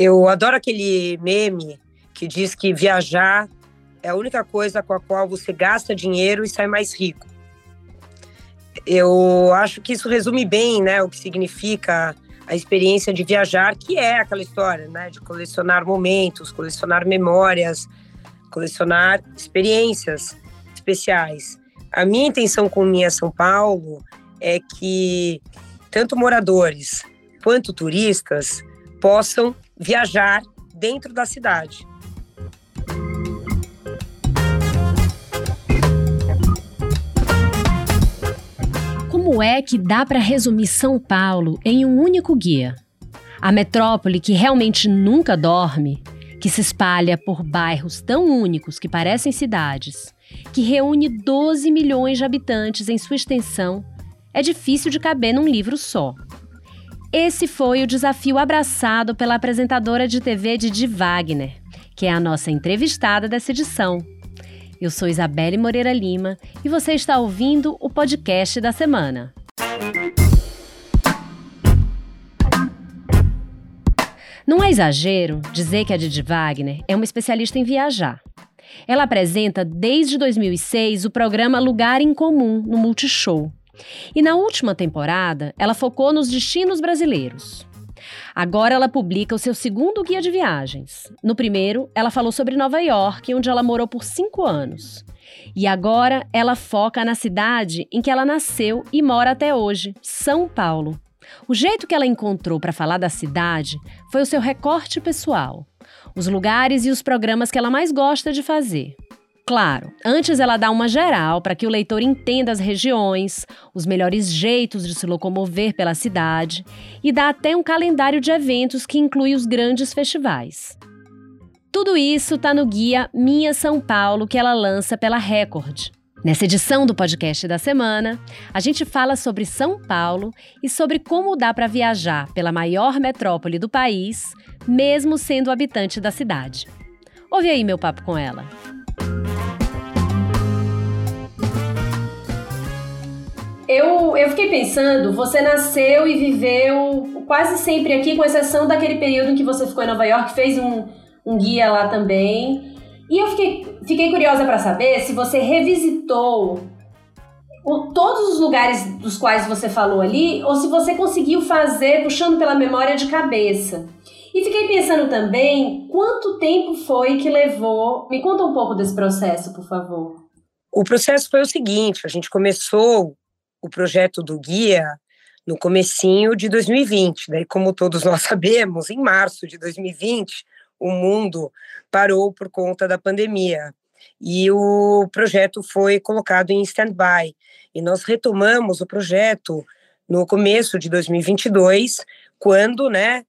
Eu adoro aquele meme que diz que viajar é a única coisa com a qual você gasta dinheiro e sai mais rico. Eu acho que isso resume bem, né, o que significa a experiência de viajar, que é aquela história, né, de colecionar momentos, colecionar memórias, colecionar experiências especiais. A minha intenção com Minha São Paulo é que tanto moradores quanto turistas possam viajar dentro da cidade. Como é que dá para resumir São Paulo em um único guia? A metrópole que realmente nunca dorme, que se espalha por bairros tão únicos que parecem cidades, que reúne 12 milhões de habitantes em sua extensão, é difícil de caber num livro só. Esse foi o desafio abraçado pela apresentadora de TV Didi Wagner, que é a nossa entrevistada dessa edição. Eu sou Isabelle Moreira Lima e você está ouvindo o podcast da semana. Não é exagero dizer que a Didi Wagner é uma especialista em viajar. Ela apresenta desde 2006 o programa Lugar em Comum no Multishow. E na última temporada, ela focou nos destinos brasileiros. Agora ela publica o seu segundo guia de viagens. No primeiro, ela falou sobre Nova York, onde ela morou por cinco anos. E agora ela foca na cidade em que ela nasceu e mora até hoje, São Paulo. O jeito que ela encontrou para falar da cidade foi o seu recorte pessoal, os lugares e os programas que ela mais gosta de fazer. Claro, antes ela dá uma geral para que o leitor entenda as regiões, os melhores jeitos de se locomover pela cidade e dá até um calendário de eventos que inclui os grandes festivais. Tudo isso está no guia Minha São Paulo que ela lança pela Record. Nessa edição do podcast da semana, a gente fala sobre São Paulo e sobre como dá para viajar pela maior metrópole do país, mesmo sendo habitante da cidade. Ouve aí meu papo com ela. Eu, eu fiquei pensando, você nasceu e viveu quase sempre aqui, com exceção daquele período em que você ficou em Nova York, fez um, um guia lá também. E eu fiquei, fiquei curiosa para saber se você revisitou o, todos os lugares dos quais você falou ali, ou se você conseguiu fazer puxando pela memória de cabeça. E fiquei pensando também quanto tempo foi que levou. Me conta um pouco desse processo, por favor. O processo foi o seguinte: a gente começou o projeto do guia no comecinho de 2020. Daí, como todos nós sabemos, em março de 2020, o mundo parou por conta da pandemia e o projeto foi colocado em stand-by. E nós retomamos o projeto no começo de 2022, quando, né,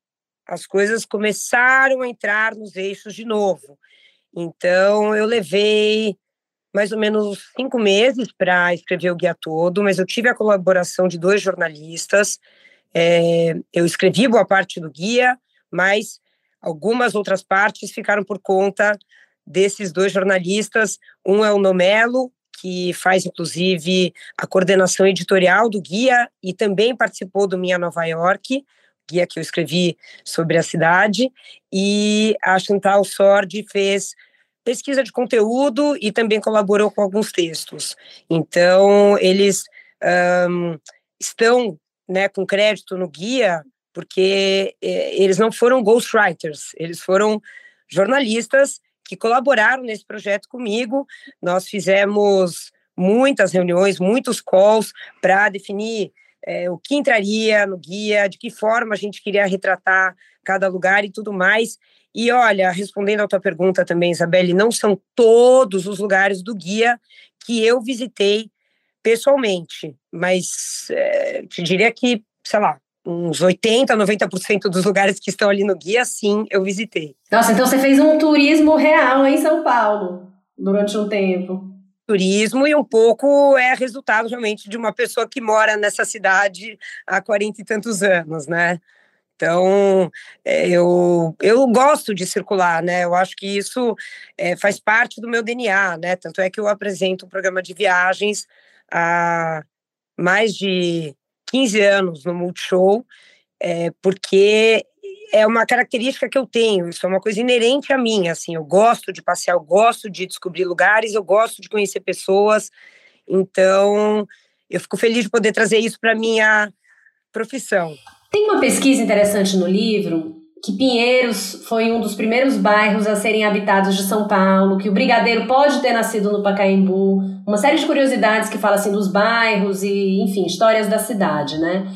as coisas começaram a entrar nos eixos de novo. Então, eu levei mais ou menos cinco meses para escrever o guia todo, mas eu tive a colaboração de dois jornalistas. É, eu escrevi boa parte do guia, mas algumas outras partes ficaram por conta desses dois jornalistas. Um é o Nomelo, que faz inclusive a coordenação editorial do guia e também participou do Minha Nova York, guia que eu escrevi sobre a cidade, e a Chantal Sordi fez pesquisa de conteúdo e também colaborou com alguns textos. Então, eles um, estão né, com crédito no guia porque eh, eles não foram ghostwriters, eles foram jornalistas que colaboraram nesse projeto comigo. Nós fizemos muitas reuniões, muitos calls para definir é, o que entraria no guia, de que forma a gente queria retratar cada lugar e tudo mais. E olha, respondendo à tua pergunta também, Isabelle, não são todos os lugares do guia que eu visitei pessoalmente, mas é, te diria que, sei lá, uns 80, 90% dos lugares que estão ali no guia, sim, eu visitei. Nossa, então você fez um turismo real em São Paulo durante um tempo. Turismo e um pouco é resultado realmente de uma pessoa que mora nessa cidade há 40 e tantos anos, né? Então, é, eu, eu gosto de circular, né? Eu acho que isso é, faz parte do meu DNA, né? Tanto é que eu apresento um programa de viagens há mais de 15 anos no Multishow, é, porque é uma característica que eu tenho, isso é uma coisa inerente a mim, assim, eu gosto de passear, eu gosto de descobrir lugares, eu gosto de conhecer pessoas, então eu fico feliz de poder trazer isso para minha profissão. Tem uma pesquisa interessante no livro que Pinheiros foi um dos primeiros bairros a serem habitados de São Paulo, que o Brigadeiro pode ter nascido no Pacaembu, uma série de curiosidades que fala assim dos bairros e, enfim, histórias da cidade, né?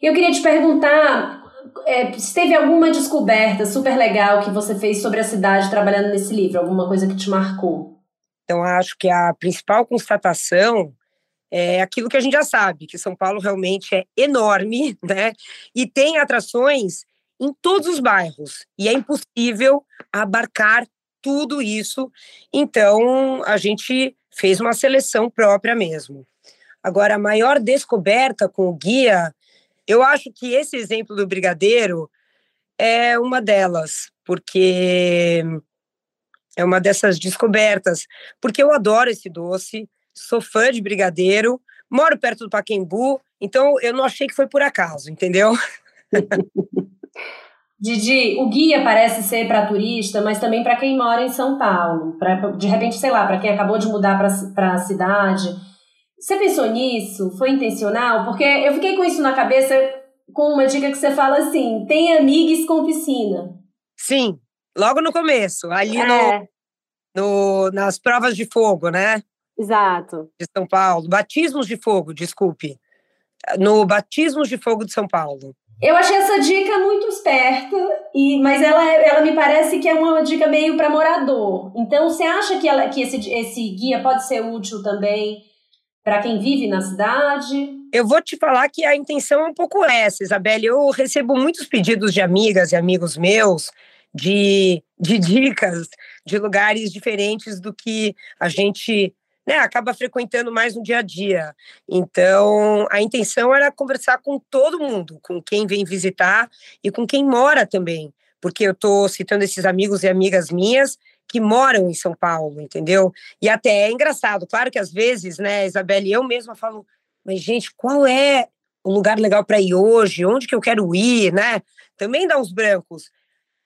Eu queria te perguntar é, se teve alguma descoberta super legal que você fez sobre a cidade trabalhando nesse livro, alguma coisa que te marcou. Então, acho que a principal constatação é aquilo que a gente já sabe, que São Paulo realmente é enorme, né? E tem atrações em todos os bairros, e é impossível abarcar tudo isso. Então, a gente fez uma seleção própria mesmo. Agora, a maior descoberta com o guia eu acho que esse exemplo do brigadeiro é uma delas, porque é uma dessas descobertas, porque eu adoro esse doce, sou fã de brigadeiro, moro perto do Paquembu, então eu não achei que foi por acaso, entendeu? Didi, o guia parece ser para turista, mas também para quem mora em São Paulo, pra, de repente, sei lá, para quem acabou de mudar para a cidade você pensou nisso? Foi intencional? Porque eu fiquei com isso na cabeça com uma dica que você fala assim: tem amigos com piscina. Sim, logo no começo, ali é. no, no, nas provas de fogo, né? Exato. De São Paulo. Batismos de fogo, desculpe. No Batismos de Fogo de São Paulo. Eu achei essa dica muito esperta, e, mas ela, ela me parece que é uma dica meio para morador. Então, você acha que, ela, que esse, esse guia pode ser útil também para quem vive na cidade? Eu vou te falar que a intenção é um pouco essa, Isabelle. Eu recebo muitos pedidos de amigas e amigos meus de, de dicas de lugares diferentes do que a gente né, acaba frequentando mais no dia a dia. Então, a intenção era conversar com todo mundo, com quem vem visitar e com quem mora também, porque eu estou citando esses amigos e amigas minhas que moram em São Paulo, entendeu? E até é engraçado, claro que às vezes, né, Isabelle, eu mesma falo, mas gente, qual é o lugar legal para ir hoje? Onde que eu quero ir, né? Também dá uns brancos.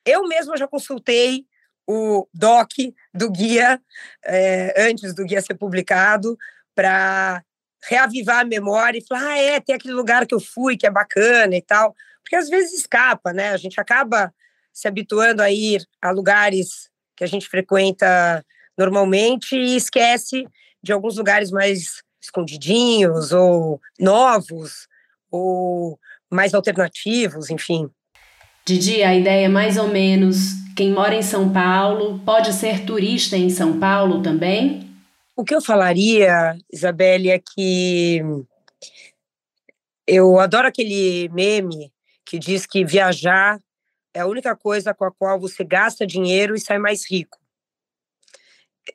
Eu mesma já consultei o doc do guia é, antes do guia ser publicado para reavivar a memória e falar, ah, é, tem aquele lugar que eu fui que é bacana e tal, porque às vezes escapa, né? A gente acaba se habituando a ir a lugares que a gente frequenta normalmente e esquece de alguns lugares mais escondidinhos ou novos ou mais alternativos, enfim. Didi, a ideia é mais ou menos quem mora em São Paulo pode ser turista em São Paulo também? O que eu falaria, Isabelle, é que eu adoro aquele meme que diz que viajar é a única coisa com a qual você gasta dinheiro e sai mais rico.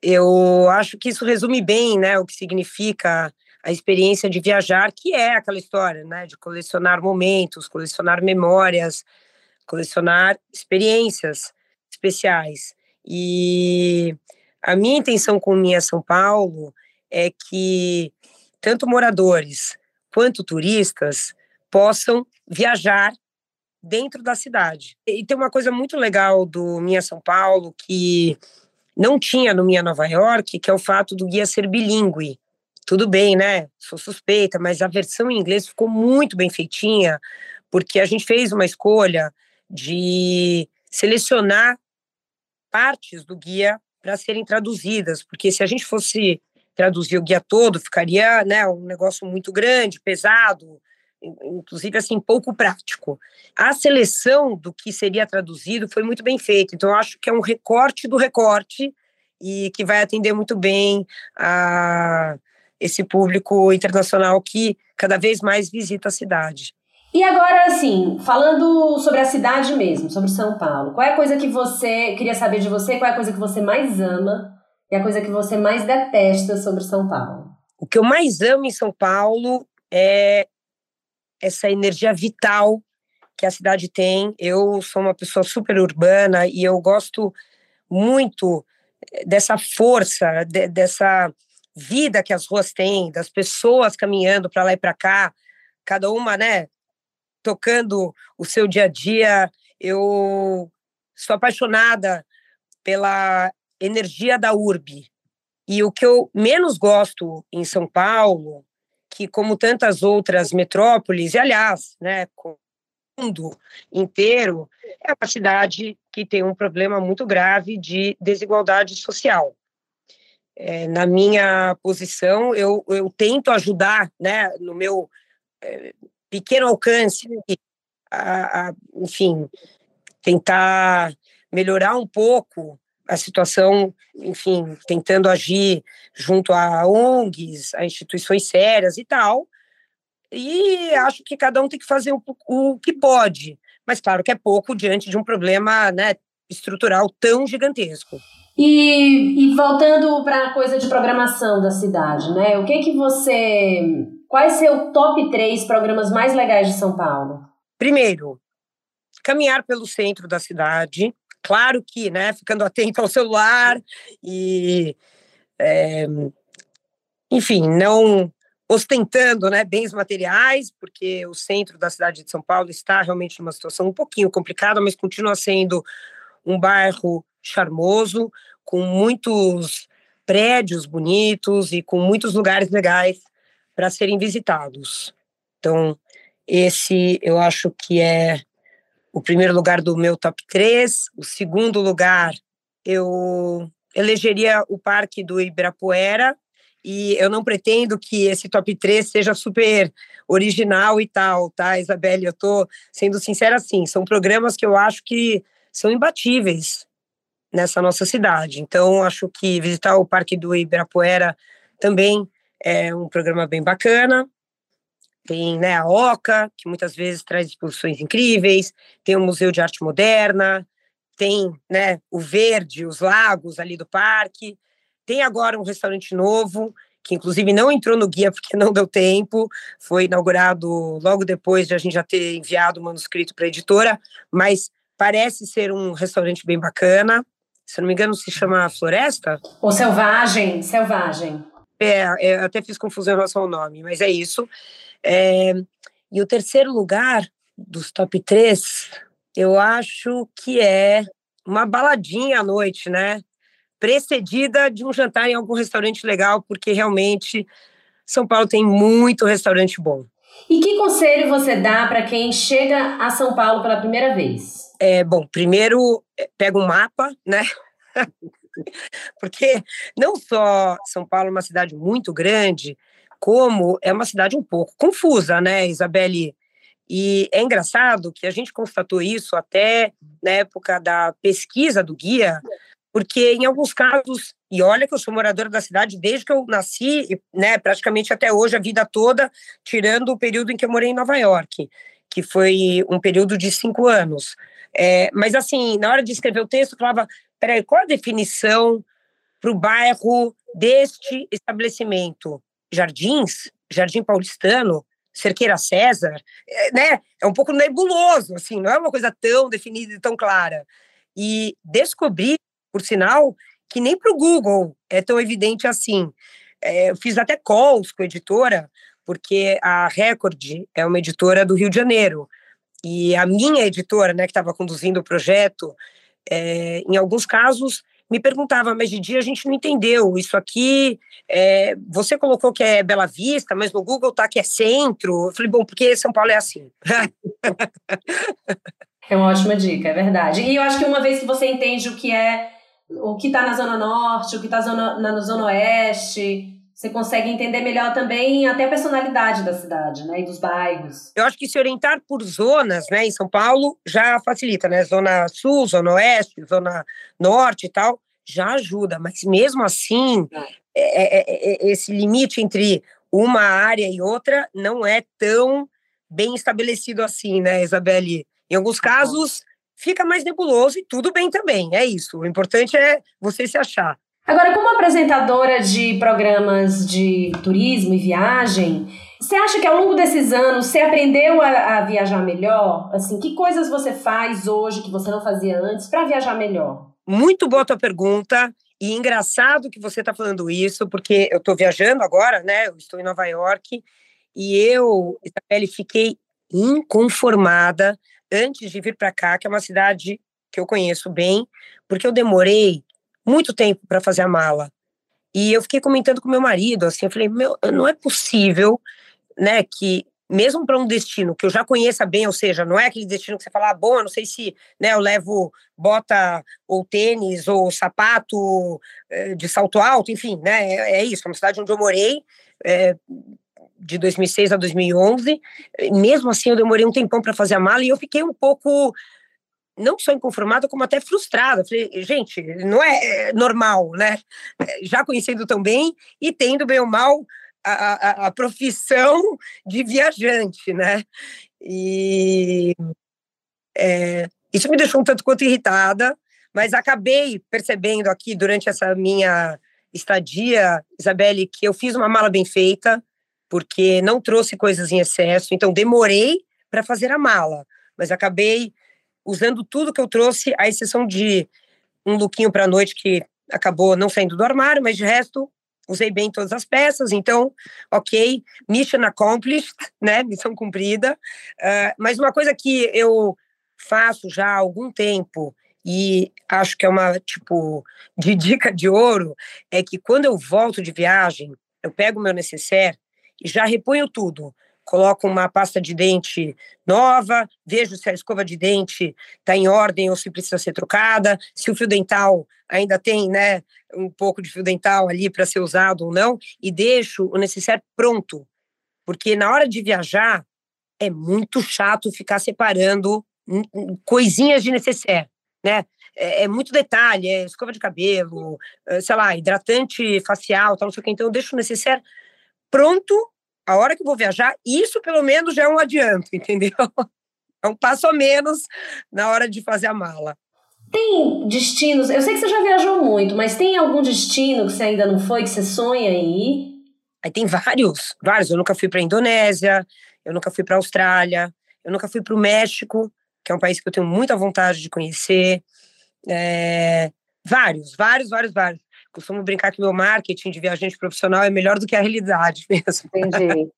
Eu acho que isso resume bem, né, o que significa a experiência de viajar, que é aquela história, né, de colecionar momentos, colecionar memórias, colecionar experiências especiais. E a minha intenção com Minha São Paulo é que tanto moradores quanto turistas possam viajar dentro da cidade. E tem uma coisa muito legal do Minha São Paulo que não tinha no Minha Nova York, que é o fato do guia ser bilíngue. Tudo bem, né? Sou suspeita, mas a versão em inglês ficou muito bem feitinha, porque a gente fez uma escolha de selecionar partes do guia para serem traduzidas, porque se a gente fosse traduzir o guia todo, ficaria né, um negócio muito grande, pesado, inclusive assim pouco prático. A seleção do que seria traduzido foi muito bem feita, então eu acho que é um recorte do recorte e que vai atender muito bem a esse público internacional que cada vez mais visita a cidade. E agora, assim, falando sobre a cidade mesmo, sobre São Paulo, qual é a coisa que você queria saber de você? Qual é a coisa que você mais ama e a coisa que você mais detesta sobre São Paulo? O que eu mais amo em São Paulo é essa energia vital que a cidade tem. Eu sou uma pessoa super urbana e eu gosto muito eh, dessa força, de, dessa vida que as ruas têm, das pessoas caminhando para lá e para cá, cada uma, né, tocando o seu dia a dia. eu sou apaixonada pela energia da urbe. E o que eu menos gosto em São Paulo, que como tantas outras metrópoles, e aliás, né, o mundo inteiro, é uma cidade que tem um problema muito grave de desigualdade social. É, na minha posição, eu, eu tento ajudar, né, no meu é, pequeno alcance, a, a, enfim, tentar melhorar um pouco a situação, enfim, tentando agir junto a ONGs, a instituições sérias e tal. E acho que cada um tem que fazer o, o que pode, mas claro que é pouco diante de um problema né, estrutural tão gigantesco. E, e voltando para a coisa de programação da cidade, né? O que que você. Quais seu top 3 programas mais legais de São Paulo? Primeiro, caminhar pelo centro da cidade. Claro que, né, ficando atento ao celular e, é, enfim, não ostentando né, bens materiais, porque o centro da cidade de São Paulo está realmente numa situação um pouquinho complicada, mas continua sendo um bairro charmoso, com muitos prédios bonitos e com muitos lugares legais para serem visitados. Então, esse eu acho que é o primeiro lugar do meu top 3. O segundo lugar, eu elegeria o Parque do Ibirapuera. E eu não pretendo que esse top 3 seja super original e tal, tá, Isabelle? Eu tô sendo sincera assim, são programas que eu acho que são imbatíveis nessa nossa cidade. Então, acho que visitar o Parque do Ibirapuera também é um programa bem bacana tem né, a OCA, que muitas vezes traz exposições incríveis, tem o Museu de Arte Moderna, tem né, o verde, os lagos ali do parque, tem agora um restaurante novo, que inclusive não entrou no guia porque não deu tempo, foi inaugurado logo depois de a gente já ter enviado o manuscrito para a editora, mas parece ser um restaurante bem bacana. Se não me engano, se chama Floresta? Ou Selvagem, Selvagem. É, eu até fiz confusão em relação ao nome, mas é isso. É, e o terceiro lugar dos top 3, eu acho que é uma baladinha à noite, né? Precedida de um jantar em algum restaurante legal, porque realmente São Paulo tem muito restaurante bom. E que conselho você dá para quem chega a São Paulo pela primeira vez? É, bom, primeiro é, pega um mapa, né? porque não só São Paulo é uma cidade muito grande, como é uma cidade um pouco confusa, né, Isabelle? E é engraçado que a gente constatou isso até na época da pesquisa do guia, porque em alguns casos, e olha que eu sou moradora da cidade desde que eu nasci, né, praticamente até hoje, a vida toda, tirando o período em que eu morei em Nova York, que foi um período de cinco anos. É, mas assim, na hora de escrever o texto, eu falava, peraí, qual a definição para o bairro deste estabelecimento? Jardins, Jardim Paulistano, Cerqueira César, é, né? É um pouco nebuloso, assim, não é uma coisa tão definida e tão clara. E descobri, por sinal, que nem para o Google é tão evidente assim. É, eu fiz até calls com a editora, porque a Record é uma editora do Rio de Janeiro. E a minha editora, né, que estava conduzindo o projeto, é, em alguns casos, me perguntava, mas de dia a gente não entendeu. Isso aqui, é, você colocou que é Bela Vista, mas no Google tá que é centro. Eu falei, bom, porque São Paulo é assim. é uma ótima dica, é verdade. E eu acho que uma vez que você entende o que é, o que está na Zona Norte, o que está na, na Zona Oeste, você consegue entender melhor também até a personalidade da cidade, né, e dos bairros. Eu acho que se orientar por zonas, né, em São Paulo já facilita, né, zona sul, zona oeste, zona norte e tal, já ajuda, mas mesmo assim, é, é, é, esse limite entre uma área e outra não é tão bem estabelecido assim, né, Isabelle? Em alguns casos fica mais nebuloso e tudo bem também, é isso. O importante é você se achar. Agora, como apresentadora de programas de turismo e viagem, você acha que ao longo desses anos você aprendeu a, a viajar melhor? Assim, que coisas você faz hoje que você não fazia antes para viajar melhor? Muito boa tua pergunta. E engraçado que você está falando isso, porque eu estou viajando agora, né? Eu estou em Nova York e eu, Isabelle, fiquei inconformada antes de vir para cá, que é uma cidade que eu conheço bem, porque eu demorei muito tempo para fazer a mala. E eu fiquei comentando com meu marido, assim, eu falei, meu, não é possível, né, que mesmo para um destino que eu já conheça bem, ou seja, não é aquele destino que você fala, ah, bom, eu não sei se né, eu levo bota ou tênis ou sapato eh, de salto alto, enfim, né, é, é isso, é uma cidade onde eu morei, é, de 2006 a 2011, mesmo assim eu demorei um tempão para fazer a mala e eu fiquei um pouco não só inconformada, como até frustrada. Falei, gente, não é, é normal, né? Já conhecendo tão bem e tendo bem ou mal a, a, a profissão de viajante, né? E é, isso me deixou um tanto quanto irritada, mas acabei percebendo aqui durante essa minha estadia, Isabelle, que eu fiz uma mala bem feita, porque não trouxe coisas em excesso, então demorei para fazer a mala, mas acabei usando tudo que eu trouxe, à exceção de um lookinho para a noite que acabou não saindo do armário, mas de resto usei bem todas as peças, então, ok, mission accomplished, né, missão cumprida. Uh, mas uma coisa que eu faço já há algum tempo e acho que é uma tipo de dica de ouro é que quando eu volto de viagem, eu pego o meu necessaire e já reponho tudo coloco uma pasta de dente nova, vejo se a escova de dente está em ordem ou se precisa ser trocada, se o fio dental ainda tem, né, um pouco de fio dental ali para ser usado ou não, e deixo o necessário pronto, porque na hora de viajar é muito chato ficar separando coisinhas de necessaire, né? É, é, muito detalhe, é escova de cabelo, eh, sei lá, hidratante facial, tal, não sei o que. Então eu deixo o necessário pronto a hora que eu vou viajar, isso pelo menos já é um adianto, entendeu? É um passo a menos na hora de fazer a mala. Tem destinos, eu sei que você já viajou muito, mas tem algum destino que você ainda não foi, que você sonha em ir? Aí tem vários, vários. Eu nunca fui para a Indonésia, eu nunca fui para a Austrália, eu nunca fui para o México, que é um país que eu tenho muita vontade de conhecer. É, vários, vários, vários, vários costumo brincar que meu marketing de viajante profissional é melhor do que a realidade mesmo. Entendi.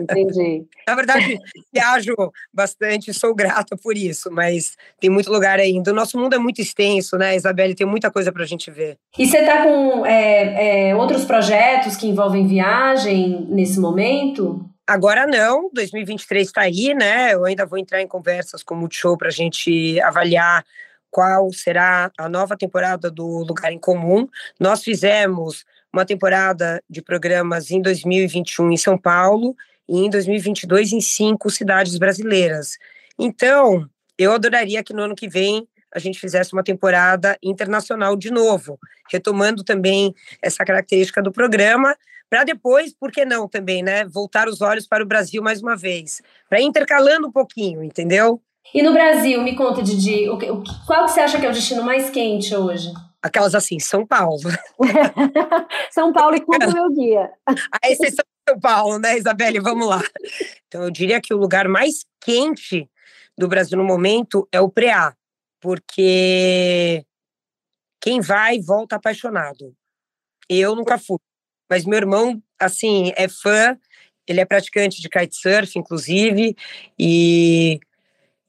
Entendi. Na verdade, viajo bastante, sou grata por isso, mas tem muito lugar ainda. O nosso mundo é muito extenso, né, Isabelle? Tem muita coisa para a gente ver. E você está com é, é, outros projetos que envolvem viagem nesse momento? Agora não, 2023 está aí, né? Eu ainda vou entrar em conversas com o Multishow para a gente avaliar qual será a nova temporada do Lugar em Comum. Nós fizemos uma temporada de programas em 2021 em São Paulo e em 2022 em cinco cidades brasileiras. Então, eu adoraria que no ano que vem a gente fizesse uma temporada internacional de novo, retomando também essa característica do programa, para depois, por que não também, né, voltar os olhos para o Brasil mais uma vez, para intercalando um pouquinho, entendeu? E no Brasil, me conta, Didi, o, o, qual que você acha que é o destino mais quente hoje? Aquelas assim, São Paulo. São Paulo e o meu guia. A exceção de São Paulo, né, Isabelle? Vamos lá. Então, eu diria que o lugar mais quente do Brasil no momento é o Preá, porque quem vai volta apaixonado. Eu nunca fui, mas meu irmão, assim, é fã, ele é praticante de kitesurf, inclusive, e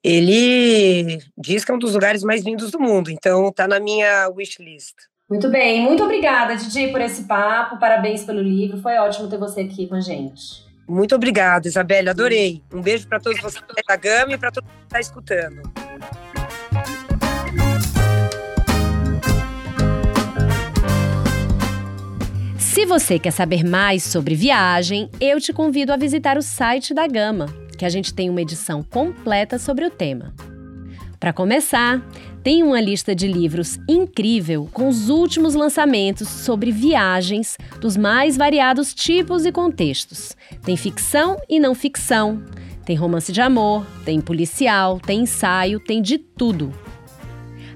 ele diz que é um dos lugares mais lindos do mundo, então tá na minha wishlist. Muito bem, muito obrigada, Didi, por esse papo. Parabéns pelo livro. Foi ótimo ter você aqui com a gente. Muito obrigada, Isabelle. Adorei. Um beijo para todos vocês da Gama e para todo mundo que está escutando. Se você quer saber mais sobre viagem, eu te convido a visitar o site da Gama que a gente tem uma edição completa sobre o tema. Para começar, tem uma lista de livros incrível com os últimos lançamentos sobre viagens dos mais variados tipos e contextos. Tem ficção e não ficção, tem romance de amor, tem policial, tem ensaio, tem de tudo.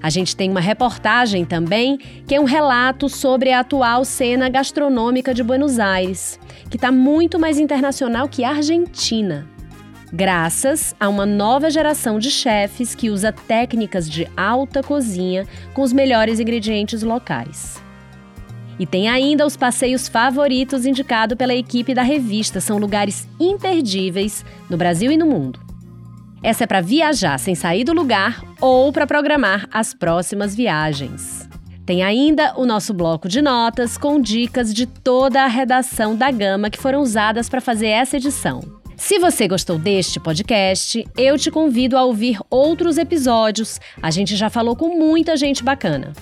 A gente tem uma reportagem também, que é um relato sobre a atual cena gastronômica de Buenos Aires, que está muito mais internacional que a Argentina graças a uma nova geração de chefes que usa técnicas de alta cozinha com os melhores ingredientes locais. E tem ainda os passeios favoritos indicados pela equipe da revista, são lugares imperdíveis no Brasil e no mundo. Essa é para viajar sem sair do lugar ou para programar as próximas viagens. Tem ainda o nosso bloco de notas com dicas de toda a redação da Gama que foram usadas para fazer essa edição. Se você gostou deste podcast, eu te convido a ouvir outros episódios. A gente já falou com muita gente bacana.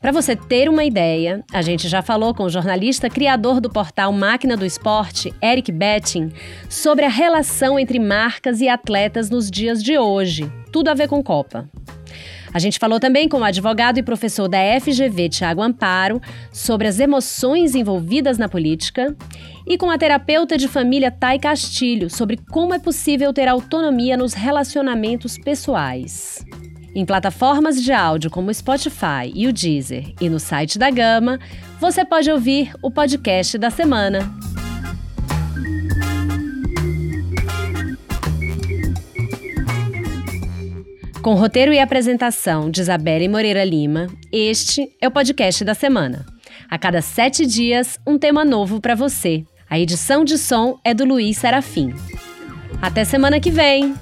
Para você ter uma ideia, a gente já falou com o jornalista criador do portal Máquina do Esporte, Eric Betting, sobre a relação entre marcas e atletas nos dias de hoje. Tudo a ver com Copa. A gente falou também com o advogado e professor da FGV, Tiago Amparo, sobre as emoções envolvidas na política, e com a terapeuta de família Thay Castilho, sobre como é possível ter autonomia nos relacionamentos pessoais. Em plataformas de áudio como o Spotify e o Deezer e no site da Gama, você pode ouvir o podcast da semana. Com roteiro e apresentação de Isabelle Moreira Lima, este é o podcast da semana. A cada sete dias, um tema novo para você. A edição de som é do Luiz Serafim. Até semana que vem!